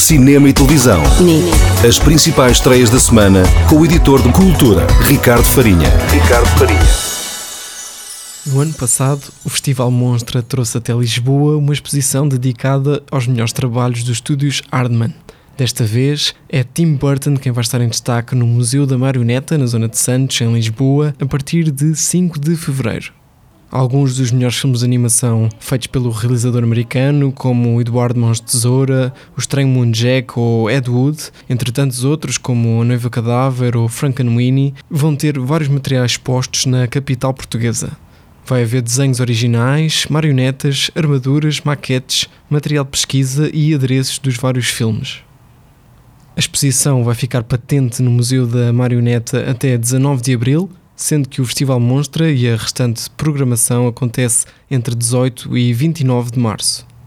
cinema e televisão. Nick. As principais estreias da semana com o editor de Cultura, Ricardo Farinha. Ricardo Farinha. No ano passado, o Festival Monstra trouxe até Lisboa uma exposição dedicada aos melhores trabalhos dos estúdios Hardman. Desta vez é Tim Burton quem vai estar em destaque no Museu da Marioneta, na zona de Santos, em Lisboa, a partir de 5 de fevereiro. Alguns dos melhores filmes de animação feitos pelo realizador americano, como Eduardo Mãos de Tesoura, O Estranho Moon Jack ou Ed Wood, entre tantos outros como A Noiva Cadáver ou Frankenweenie, vão ter vários materiais expostos na capital portuguesa. Vai haver desenhos originais, marionetas, armaduras, maquetes, material de pesquisa e adereços dos vários filmes. A exposição vai ficar patente no Museu da Marioneta até 19 de abril sendo que o Festival Monstra e a restante programação acontece entre 18 e 29 de março.